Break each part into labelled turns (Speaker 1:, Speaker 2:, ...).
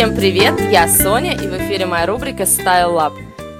Speaker 1: Всем привет, я Соня и в эфире моя рубрика Style Lab.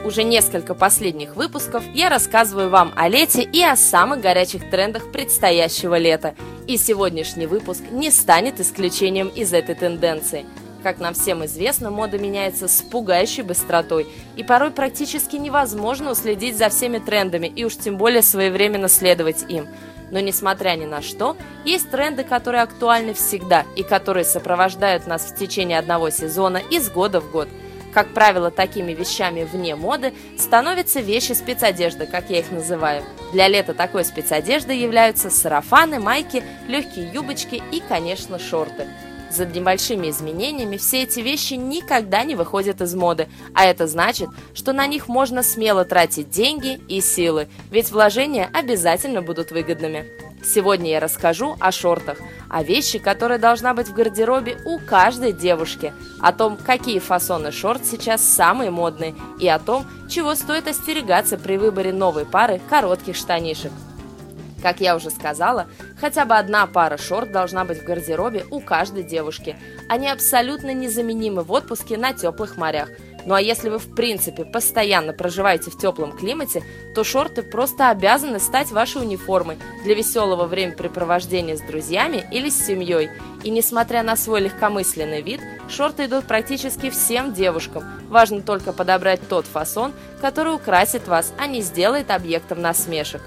Speaker 1: Уже несколько последних выпусков я рассказываю вам о лете и о самых горячих трендах предстоящего лета. И сегодняшний выпуск не станет исключением из этой тенденции. Как нам всем известно, мода меняется с пугающей быстротой, и порой практически невозможно уследить за всеми трендами и уж тем более своевременно следовать им – но несмотря ни на что, есть тренды, которые актуальны всегда и которые сопровождают нас в течение одного сезона из года в год. Как правило, такими вещами вне моды становятся вещи спецодежды, как я их называю. Для лета такой спецодежды являются сарафаны, майки, легкие юбочки и, конечно, шорты. За небольшими изменениями все эти вещи никогда не выходят из моды, а это значит, что на них можно смело тратить деньги и силы, ведь вложения обязательно будут выгодными. Сегодня я расскажу о шортах, о вещи, которая должна быть в гардеробе у каждой девушки, о том, какие фасоны шорт сейчас самые модные и о том, чего стоит остерегаться при выборе новой пары коротких штанишек. Как я уже сказала, хотя бы одна пара шорт должна быть в гардеробе у каждой девушки. Они абсолютно незаменимы в отпуске на теплых морях. Ну а если вы в принципе постоянно проживаете в теплом климате, то шорты просто обязаны стать вашей униформой для веселого времяпрепровождения с друзьями или с семьей. И несмотря на свой легкомысленный вид, шорты идут практически всем девушкам. Важно только подобрать тот фасон, который украсит вас, а не сделает объектом насмешек.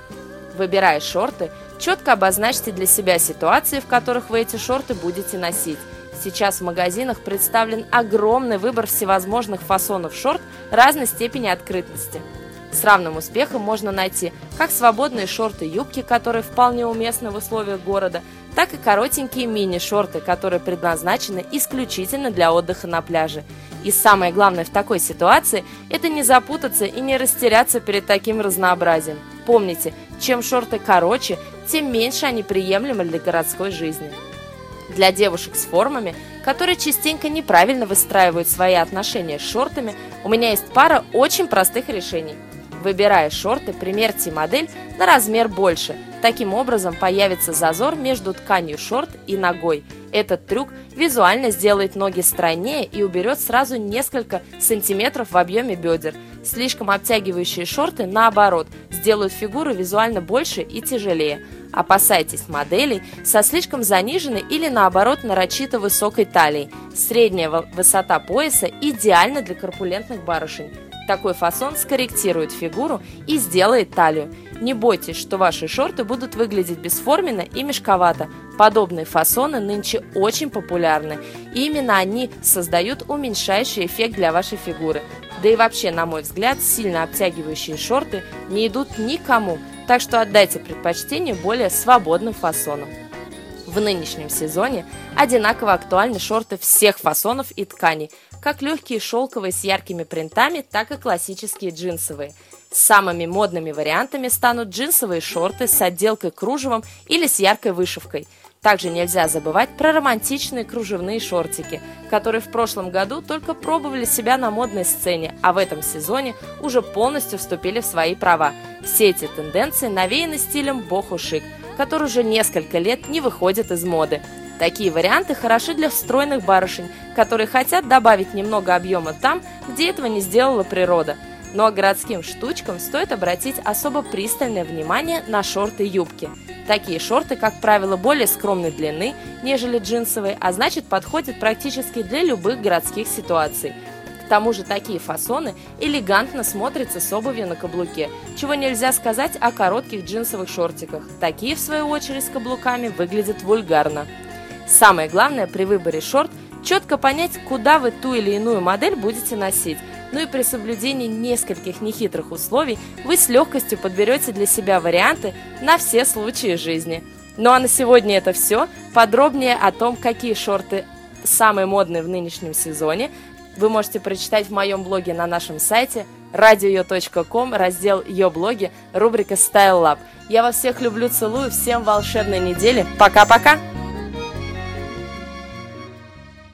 Speaker 1: Выбирая шорты, четко обозначьте для себя ситуации, в которых вы эти шорты будете носить. Сейчас в магазинах представлен огромный выбор всевозможных фасонов шорт разной степени открытости. С равным успехом можно найти как свободные шорты-юбки, которые вполне уместны в условиях города, так и коротенькие мини-шорты, которые предназначены исключительно для отдыха на пляже. И самое главное в такой ситуации – это не запутаться и не растеряться перед таким разнообразием. Помните, чем шорты короче, тем меньше они приемлемы для городской жизни. Для девушек с формами, которые частенько неправильно выстраивают свои отношения с шортами, у меня есть пара очень простых решений. Выбирая шорты, примерьте модель на размер больше. Таким образом появится зазор между тканью шорт и ногой. Этот трюк визуально сделает ноги стройнее и уберет сразу несколько сантиметров в объеме бедер. Слишком обтягивающие шорты, наоборот, сделают фигуру визуально больше и тяжелее. Опасайтесь моделей со слишком заниженной или наоборот нарочито высокой талией. Средняя высота пояса идеальна для корпулентных барышень. Такой фасон скорректирует фигуру и сделает талию. Не бойтесь, что ваши шорты будут выглядеть бесформенно и мешковато. Подобные фасоны нынче очень популярны. И именно они создают уменьшающий эффект для вашей фигуры. Да и вообще, на мой взгляд, сильно обтягивающие шорты не идут никому, так что отдайте предпочтение более свободным фасонам. В нынешнем сезоне одинаково актуальны шорты всех фасонов и тканей, как легкие шелковые с яркими принтами, так и классические джинсовые. Самыми модными вариантами станут джинсовые шорты с отделкой кружевом или с яркой вышивкой. Также нельзя забывать про романтичные кружевные шортики, которые в прошлом году только пробовали себя на модной сцене, а в этом сезоне уже полностью вступили в свои права. Все эти тенденции навеяны стилем боху-шик, который уже несколько лет не выходит из моды. Такие варианты хороши для стройных барышень, которые хотят добавить немного объема там, где этого не сделала природа. Но городским штучкам стоит обратить особо пристальное внимание на шорты и юбки. Такие шорты, как правило, более скромной длины, нежели джинсовые, а значит подходят практически для любых городских ситуаций. К тому же такие фасоны элегантно смотрятся с обувью на каблуке, чего нельзя сказать о коротких джинсовых шортиках. Такие, в свою очередь, с каблуками выглядят вульгарно. Самое главное при выборе шорт – четко понять, куда вы ту или иную модель будете носить. Ну и при соблюдении нескольких нехитрых условий вы с легкостью подберете для себя варианты на все случаи жизни. Ну а на сегодня это все. Подробнее о том, какие шорты самые модные в нынешнем сезоне, вы можете прочитать в моем блоге на нашем сайте radio.com, раздел «Ее блоги», рубрика «Style Lab». Я вас всех люблю, целую, всем волшебной недели. Пока-пока!